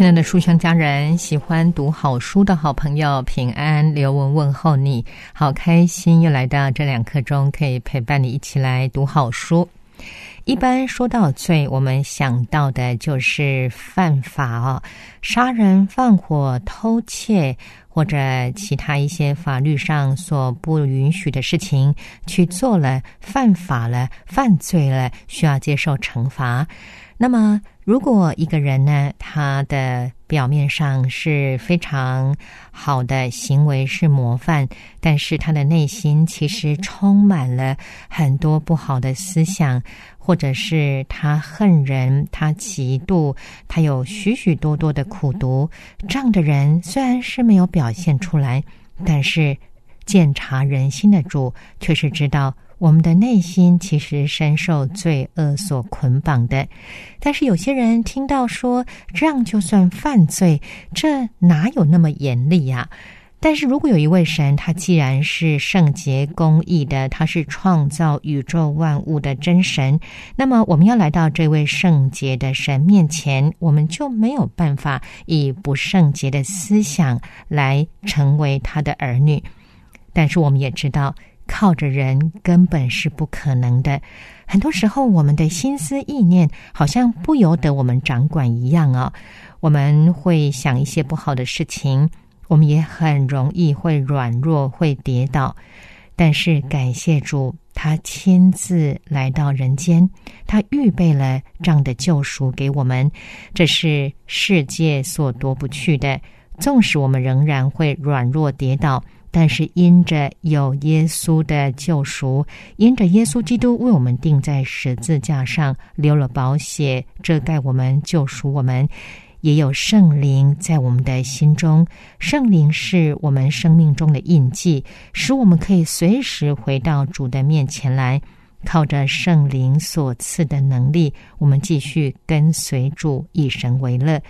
亲爱的书香家人，喜欢读好书的好朋友，平安，刘文问候你，好开心又来到这两刻钟，可以陪伴你一起来读好书。一般说到罪，我们想到的就是犯法哦，杀人、放火、偷窃，或者其他一些法律上所不允许的事情去做了，犯法了，犯罪了，需要接受惩罚。那么，如果一个人呢，他的表面上是非常好的行为是模范，但是他的内心其实充满了很多不好的思想，或者是他恨人，他嫉妒，他有许许多多的苦毒，这样的人虽然是没有表现出来，但是鉴察人心的主却是知道。我们的内心其实深受罪恶所捆绑的，但是有些人听到说这样就算犯罪，这哪有那么严厉呀？但是如果有一位神，他既然是圣洁公义的，他是创造宇宙万物的真神，那么我们要来到这位圣洁的神面前，我们就没有办法以不圣洁的思想来成为他的儿女。但是我们也知道。靠着人根本是不可能的。很多时候，我们的心思意念好像不由得我们掌管一样哦。我们会想一些不好的事情，我们也很容易会软弱、会跌倒。但是感谢主，他亲自来到人间，他预备了这样的救赎给我们，这是世界所夺不去的。纵使我们仍然会软弱跌倒。但是因着有耶稣的救赎，因着耶稣基督为我们钉在十字架上，流了宝血遮盖我们、救赎我们，也有圣灵在我们的心中。圣灵是我们生命中的印记，使我们可以随时回到主的面前来。靠着圣灵所赐的能力，我们继续跟随主，以神为乐。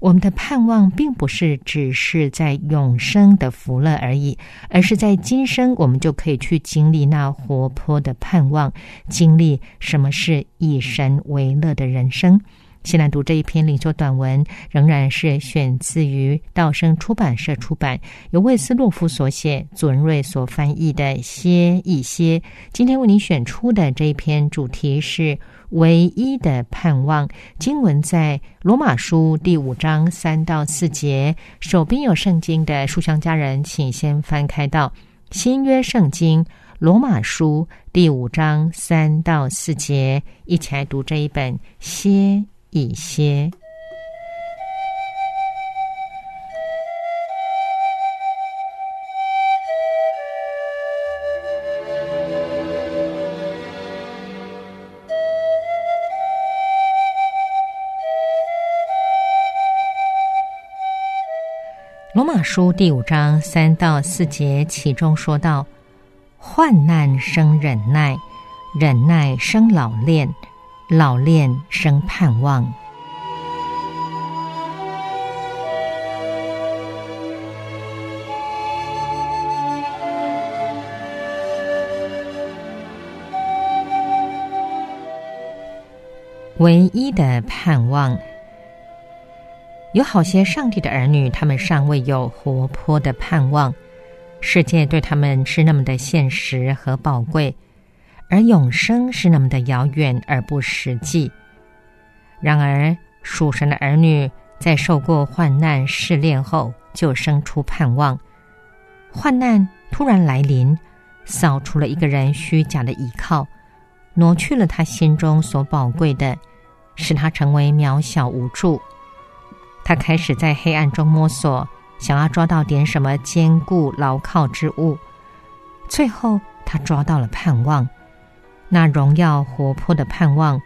我们的盼望并不是只是在永生的福乐而已，而是在今生我们就可以去经历那活泼的盼望，经历什么是以神为乐的人生。现在读这一篇领袖短文，仍然是选自于道生出版社出版，由魏斯洛夫所写，祖仁瑞所翻译的《歇一歇》。今天为您选出的这一篇主题是。唯一的盼望，经文在罗马书第五章三到四节。手边有圣经的书香家人，请先翻开到新约圣经罗马书第五章三到四节，一起来读这一本歇一些。罗马书第五章三到四节，其中说到：患难生忍耐，忍耐生老练，老练生盼望。唯一的盼望。有好些上帝的儿女，他们尚未有活泼的盼望。世界对他们是那么的现实和宝贵，而永生是那么的遥远而不实际。然而，属神的儿女在受过患难试炼后，就生出盼望。患难突然来临，扫除了一个人虚假的依靠，挪去了他心中所宝贵的，使他成为渺小无助。他开始在黑暗中摸索，想要抓到点什么坚固牢靠之物。最后，他抓到了盼望。那荣耀活泼的盼望。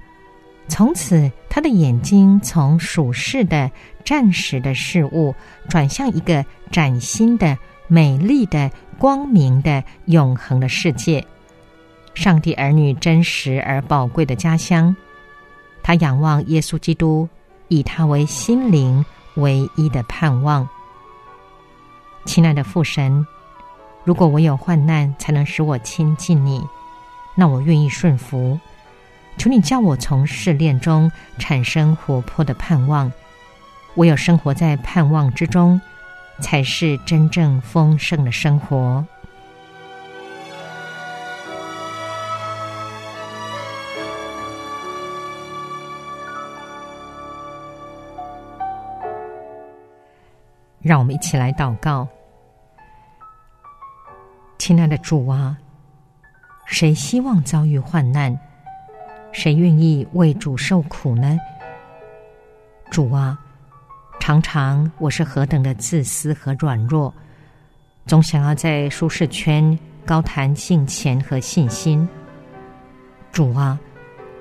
从此，他的眼睛从属世的、暂时的事物，转向一个崭新的、美丽的、光明的、永恒的世界——上帝儿女真实而宝贵的家乡。他仰望耶稣基督，以他为心灵唯一的盼望。亲爱的父神，如果我有患难才能使我亲近你，那我愿意顺服。求你叫我从试炼中产生活泼的盼望。唯有生活在盼望之中，才是真正丰盛的生活。让我们一起来祷告，亲爱的主啊，谁希望遭遇患难？谁愿意为主受苦呢？主啊，常常我是何等的自私和软弱，总想要在舒适圈高谈敬虔和信心。主啊，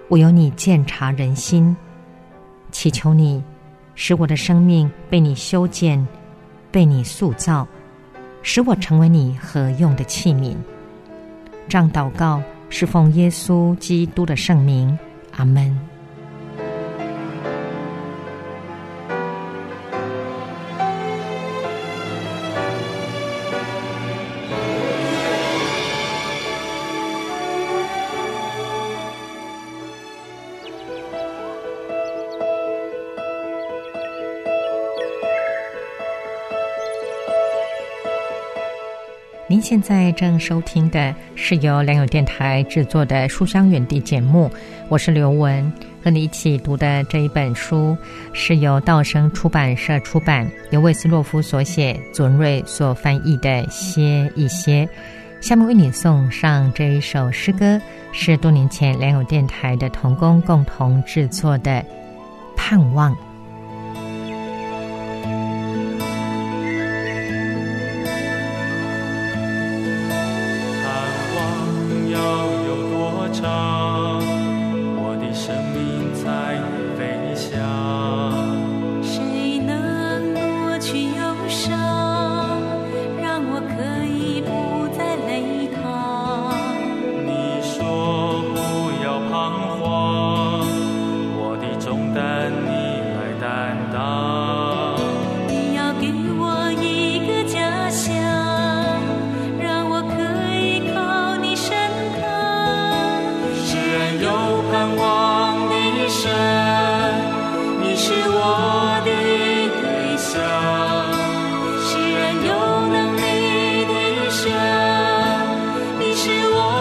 我有你鉴察人心，祈求你使我的生命被你修建。被你塑造，使我成为你合用的器皿。上祷告，侍奉耶稣基督的圣名。阿门。现在正收听的是由良友电台制作的《书香远地》节目，我是刘雯，和你一起读的这一本书是由道生出版社出版，由魏斯洛夫所写，左文瑞所翻译的《歇一歇》。下面为你送上这一首诗歌，是多年前良友电台的同工共同制作的《盼望》。是我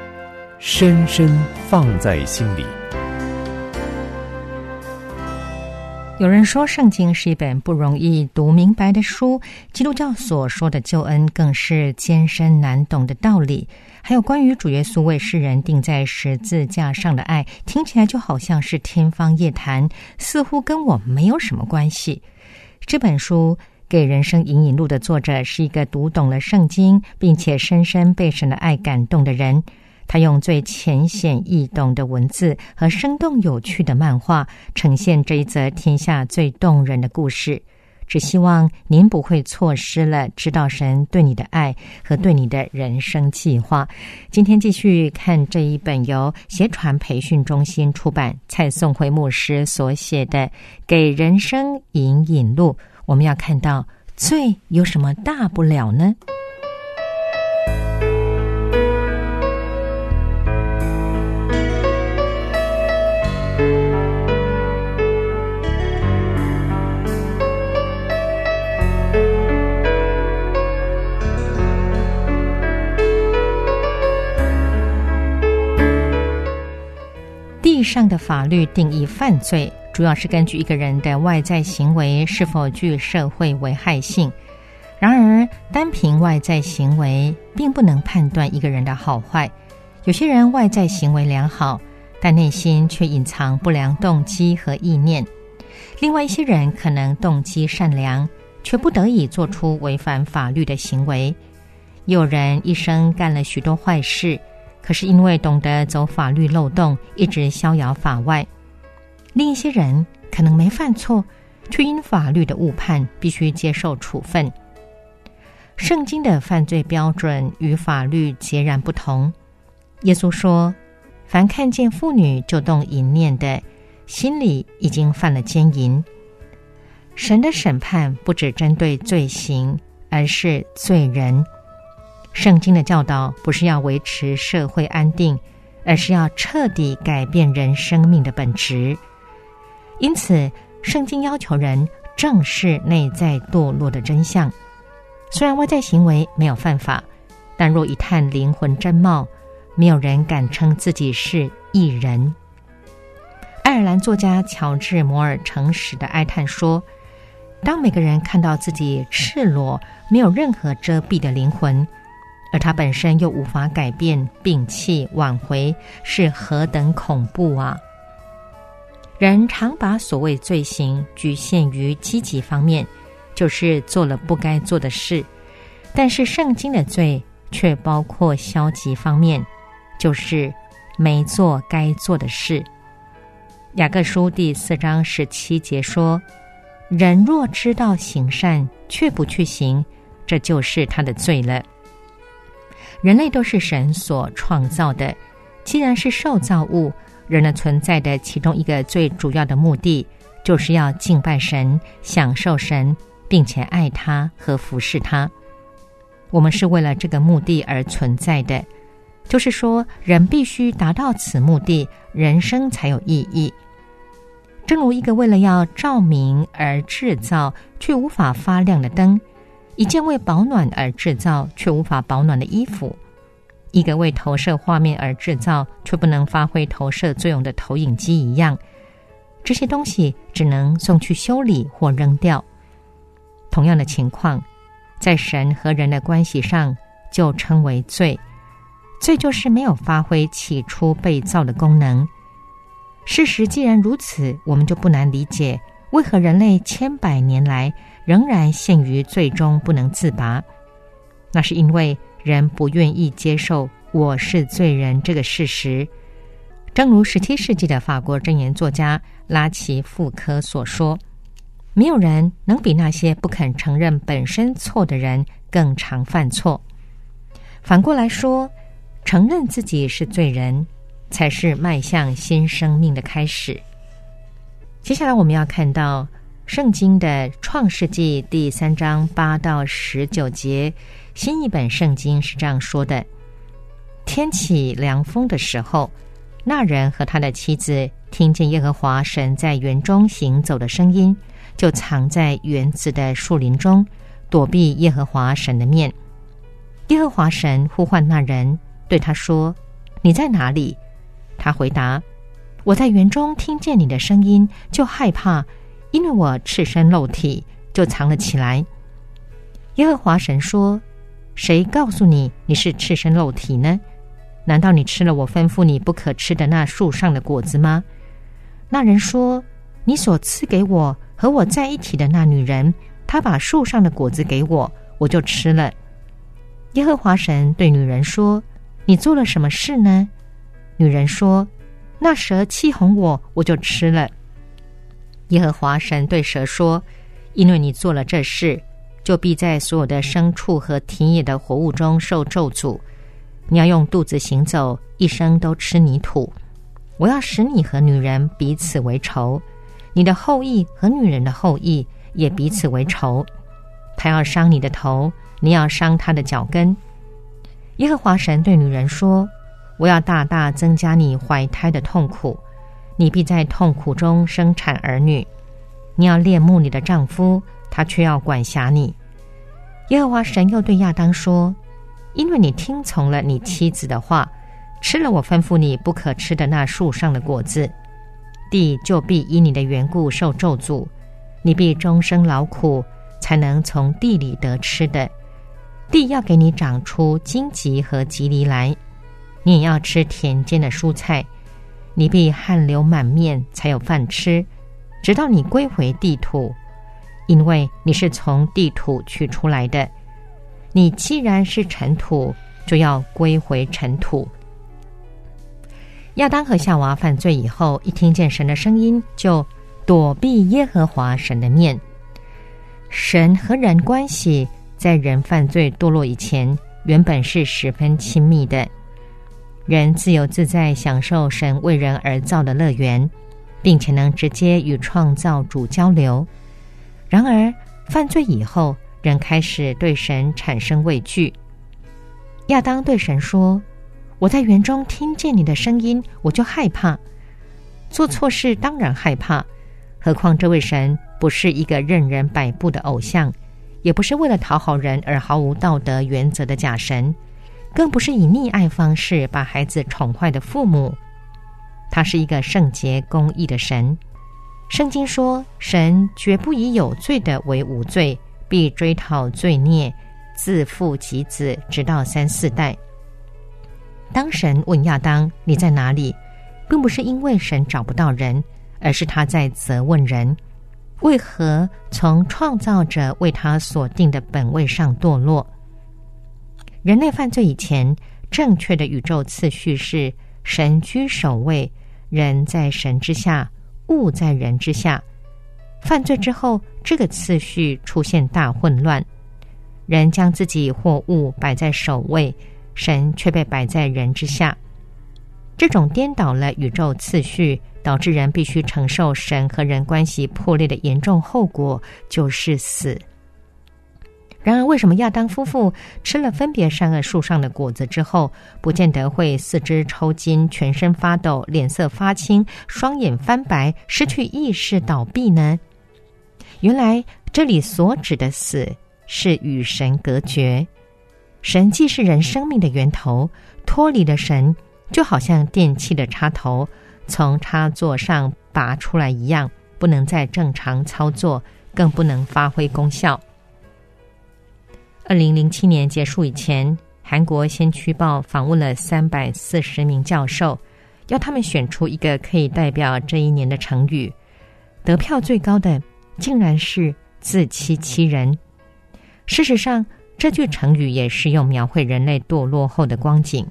深深放在心里。有人说，圣经是一本不容易读明白的书。基督教所说的救恩，更是艰深难懂的道理。还有关于主耶稣为世人钉在十字架上的爱，听起来就好像是天方夜谭，似乎跟我没有什么关系。这本书《给人生引引路》的作者是一个读懂了圣经，并且深深被神的爱感动的人。他用最浅显易懂的文字和生动有趣的漫画，呈现这一则天下最动人的故事。只希望您不会错失了知道神对你的爱和对你的人生计划。今天继续看这一本由协传培训中心出版、蔡颂辉牧师所写的《给人生引引路》。我们要看到罪有什么大不了呢？上的法律定义犯罪，主要是根据一个人的外在行为是否具社会危害性。然而，单凭外在行为并不能判断一个人的好坏。有些人外在行为良好，但内心却隐藏不良动机和意念；另外一些人可能动机善良，却不得已做出违反法律的行为。有人一生干了许多坏事。可是因为懂得走法律漏洞，一直逍遥法外；另一些人可能没犯错，却因法律的误判，必须接受处分。圣经的犯罪标准与法律截然不同。耶稣说：“凡看见妇女就动淫念的，心里已经犯了奸淫。”神的审判不只针对罪行，而是罪人。圣经的教导不是要维持社会安定，而是要彻底改变人生命的本质。因此，圣经要求人正视内在堕落的真相。虽然外在行为没有犯法，但若一探灵魂真貌，没有人敢称自己是异人。爱尔兰作家乔治·摩尔诚实的哀叹说：“当每个人看到自己赤裸、没有任何遮蔽的灵魂。”而他本身又无法改变、摒弃、挽回，是何等恐怖啊！人常把所谓罪行局限于积极方面，就是做了不该做的事；但是圣经的罪却包括消极方面，就是没做该做的事。雅各书第四章十七节说：“人若知道行善，却不去行，这就是他的罪了。”人类都是神所创造的，既然是受造物，人的存在的其中一个最主要的目的，就是要敬拜神、享受神，并且爱他和服侍他。我们是为了这个目的而存在的，就是说，人必须达到此目的，人生才有意义。正如一个为了要照明而制造却无法发亮的灯。一件为保暖而制造却无法保暖的衣服，一个为投射画面而制造却不能发挥投射作用的投影机一样，这些东西只能送去修理或扔掉。同样的情况，在神和人的关系上就称为罪。罪就是没有发挥起初被造的功能。事实既然如此，我们就不难理解为何人类千百年来。仍然陷于最终不能自拔，那是因为人不愿意接受我是罪人这个事实。正如十七世纪的法国箴言作家拉奇富科所说：“没有人能比那些不肯承认本身错的人更常犯错。”反过来说，承认自己是罪人，才是迈向新生命的开始。接下来我们要看到圣经的创世纪第三章八到十九节，新一本圣经是这样说的：天起凉风的时候，那人和他的妻子听见耶和华神在园中行走的声音，就藏在园子的树林中，躲避耶和华神的面。耶和华神呼唤那人，对他说：“你在哪里？”他回答。我在园中听见你的声音，就害怕，因为我赤身露体，就藏了起来。耶和华神说：“谁告诉你你是赤身露体呢？难道你吃了我吩咐你不可吃的那树上的果子吗？”那人说：“你所赐给我和我在一起的那女人，她把树上的果子给我，我就吃了。”耶和华神对女人说：“你做了什么事呢？”女人说。那蛇欺哄我，我就吃了。耶和华神对蛇说：“因为你做了这事，就必在所有的牲畜和田野的活物中受咒诅。你要用肚子行走，一生都吃泥土。我要使你和女人彼此为仇，你的后裔和女人的后裔也彼此为仇。他要伤你的头，你要伤他的脚跟。”耶和华神对女人说。我要大大增加你怀胎的痛苦，你必在痛苦中生产儿女。你要恋慕你的丈夫，他却要管辖你。耶和华神又对亚当说：“因为你听从了你妻子的话，吃了我吩咐你不可吃的那树上的果子，地就必因你的缘故受咒诅。你必终生劳苦，才能从地里得吃的。地要给你长出荆棘和棘藜来。”你也要吃田间的蔬菜，你必汗流满面才有饭吃，直到你归回地土，因为你是从地土取出来的。你既然是尘土，就要归回尘土。亚当和夏娃犯罪以后，一听见神的声音，就躲避耶和华神的面。神和人关系在人犯罪堕落以前，原本是十分亲密的。人自由自在享受神为人而造的乐园，并且能直接与创造主交流。然而，犯罪以后，人开始对神产生畏惧。亚当对神说：“我在园中听见你的声音，我就害怕。做错事当然害怕，何况这位神不是一个任人摆布的偶像，也不是为了讨好人而毫无道德原则的假神。”更不是以溺爱方式把孩子宠坏的父母，他是一个圣洁公义的神。圣经说，神绝不以有罪的为无罪，必追讨罪孽，自父及子，直到三四代。当神问亚当你在哪里，并不是因为神找不到人，而是他在责问人：为何从创造者为他所定的本位上堕落？人类犯罪以前，正确的宇宙次序是神居首位，人在神之下，物在人之下。犯罪之后，这个次序出现大混乱，人将自己或物摆在首位，神却被摆在人之下。这种颠倒了宇宙次序，导致人必须承受神和人关系破裂的严重后果，就是死。然而，为什么亚当夫妇吃了分别善恶树上的果子之后，不见得会四肢抽筋、全身发抖、脸色发青、双眼翻白、失去意识、倒闭呢？原来，这里所指的死是与神隔绝。神既是人生命的源头，脱离了神，就好像电器的插头从插座上拔出来一样，不能再正常操作，更不能发挥功效。二零零七年结束以前，韩国《先驱报》访问了三百四十名教授，要他们选出一个可以代表这一年的成语。得票最高的竟然是“自欺欺人”。事实上，这句成语也是用描绘人类堕落后的光景。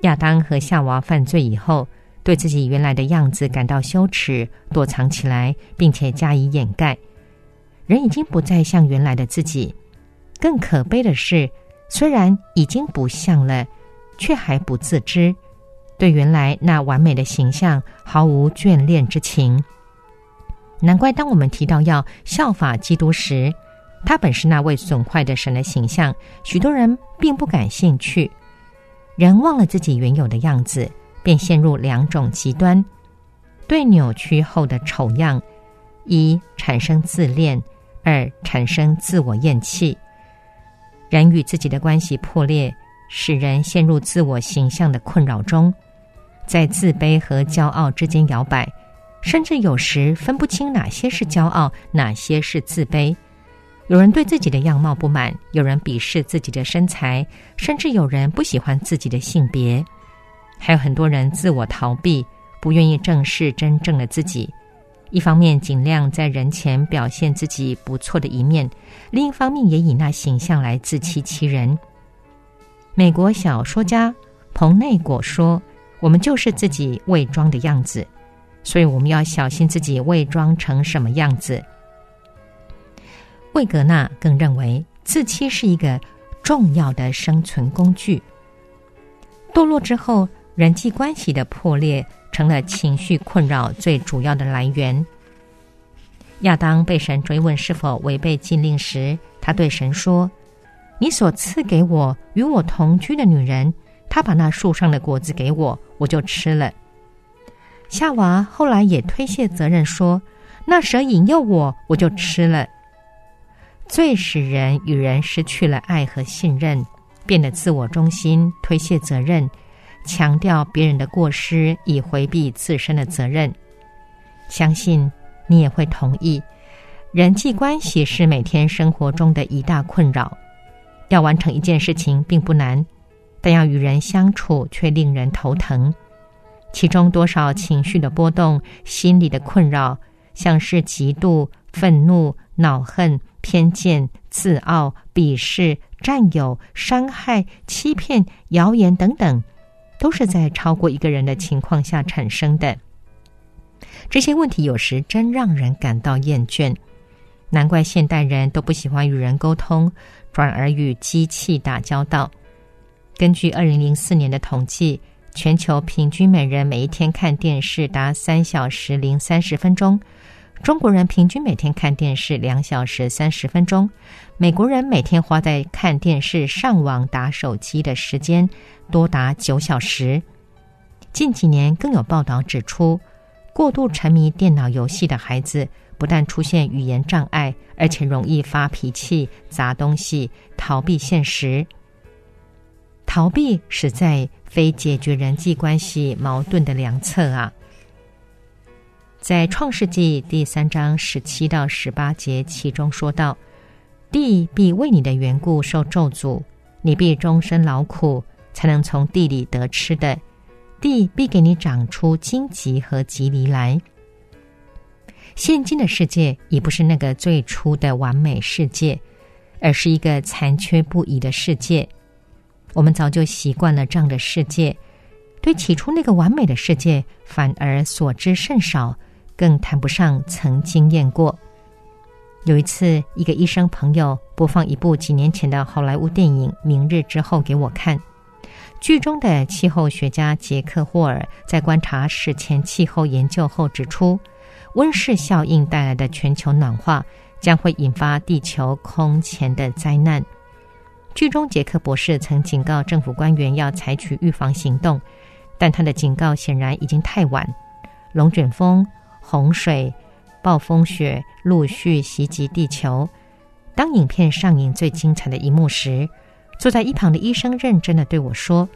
亚当和夏娃犯罪以后，对自己原来的样子感到羞耻，躲藏起来，并且加以掩盖。人已经不再像原来的自己。更可悲的是，虽然已经不像了，却还不自知。对原来那完美的形象毫无眷恋之情。难怪当我们提到要效法基督时，他本是那位损坏的神的形象，许多人并不感兴趣。人忘了自己原有的样子，便陷入两种极端：对扭曲后的丑样，一产生自恋，二产生自我厌弃。人与自己的关系破裂，使人陷入自我形象的困扰中，在自卑和骄傲之间摇摆，甚至有时分不清哪些是骄傲，哪些是自卑。有人对自己的样貌不满，有人鄙视自己的身材，甚至有人不喜欢自己的性别，还有很多人自我逃避，不愿意正视真正的自己。一方面尽量在人前表现自己不错的一面，另一方面也以那形象来自欺欺人。美国小说家彭内果说：“我们就是自己伪装的样子，所以我们要小心自己伪装成什么样子。”魏格纳更认为，自欺是一个重要的生存工具。堕落之后，人际关系的破裂成了情绪困扰最主要的来源。亚当被神追问是否违背禁令时，他对神说：“你所赐给我与我同居的女人，她把那树上的果子给我，我就吃了。”夏娃后来也推卸责任说：“那蛇引诱我，我就吃了。”最使人与人失去了爱和信任，变得自我中心，推卸责任，强调别人的过失，以回避自身的责任。相信你也会同意，人际关系是每天生活中的一大困扰。要完成一件事情并不难，但要与人相处却令人头疼。其中多少情绪的波动，心理的困扰，像是嫉妒、愤怒、恼恨。偏见、自傲、鄙视、占有、伤害、欺骗、谣言等等，都是在超过一个人的情况下产生的。这些问题有时真让人感到厌倦。难怪现代人都不喜欢与人沟通，转而与机器打交道。根据二零零四年的统计，全球平均每人每一天看电视达三小时零三十分钟。中国人平均每天看电视两小时三十分钟，美国人每天花在看电视、上网、打手机的时间多达九小时。近几年更有报道指出，过度沉迷电脑游戏的孩子不但出现语言障碍，而且容易发脾气、砸东西、逃避现实。逃避实在非解决人际关系矛盾的良策啊！在创世纪第三章十七到十八节，其中说到：“地必为你的缘故受咒诅，你必终身劳苦，才能从地里得吃的。地必给你长出荆棘和棘藜来。”现今的世界已不是那个最初的完美世界，而是一个残缺不已的世界。我们早就习惯了这样的世界，对起初那个完美的世界反而所知甚少。更谈不上曾经验过。有一次，一个医生朋友播放一部几年前的好莱坞电影《明日之后》给我看。剧中的气候学家杰克霍尔在观察史前气候研究后指出，温室效应带来的全球暖化将会引发地球空前的灾难。剧中，杰克博士曾警告政府官员要采取预防行动，但他的警告显然已经太晚。龙卷风。洪水、暴风雪陆续袭击地球。当影片上映最精彩的一幕时，坐在一旁的医生认真的对我说：“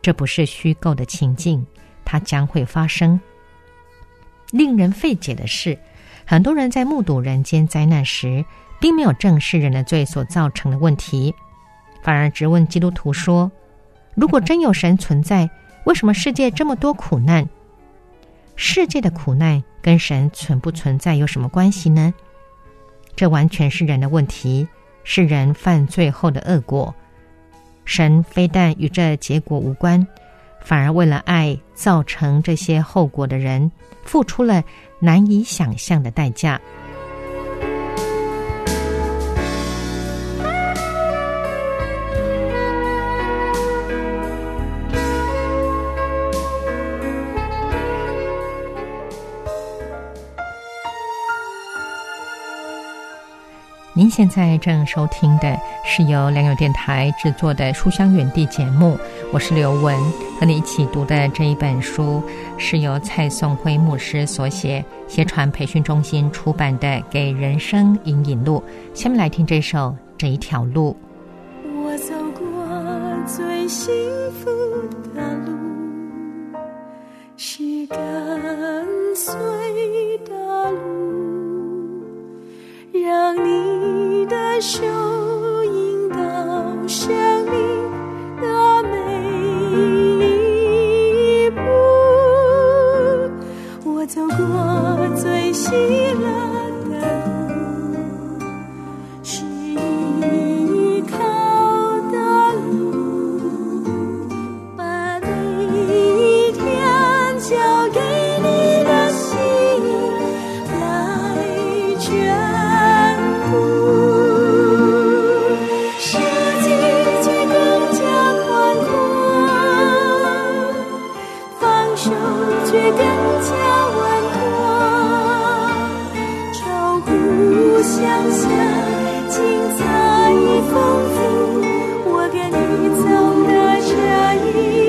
这不是虚构的情境，它将会发生。”令人费解的是，很多人在目睹人间灾难时，并没有正视人的罪所造成的问题，反而质问基督徒说：“如果真有神存在，为什么世界这么多苦难？”世界的苦难跟神存不存在有什么关系呢？这完全是人的问题，是人犯罪后的恶果。神非但与这结果无关，反而为了爱造成这些后果的人，付出了难以想象的代价。您现在正收听的是由良友电台制作的《书香园地》节目，我是刘文，和你一起读的这一本书是由蔡颂辉牧师所写，协传培训中心出版的《给人生引引路》。下面来听这首《这一条路》。我走过最幸福的路，是跟随的路，让你的手引导生命的每一步。我走过最喜却更加稳妥。超乎想象，精彩丰富。我跟你走的这一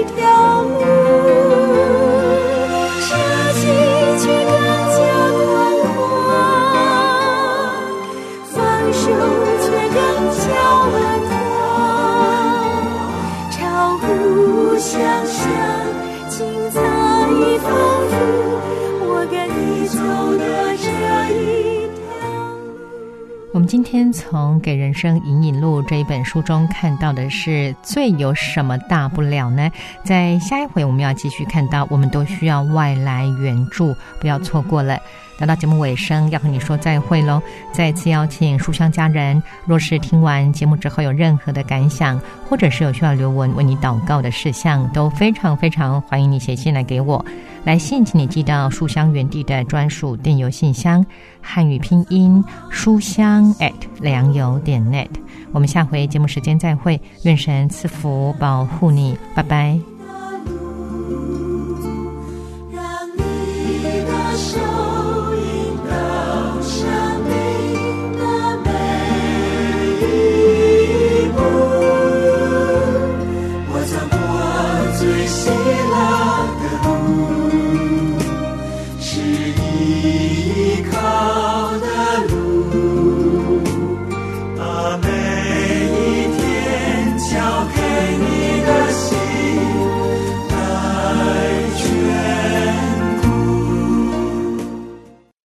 今天从《给人生引引路》这一本书中看到的是最有什么大不了呢？在下一回我们要继续看到，我们都需要外来援助，不要错过了。来到节目尾声，要和你说再会喽！再次邀请书香家人，若是听完节目之后有任何的感想，或者是有需要刘文为你祷告的事项，都非常非常欢迎你写信来给我。来信请你寄到书香园地的专属电邮信箱，汉语拼音书香 at 良友点 net。我们下回节目时间再会，愿神赐福保护你，拜拜。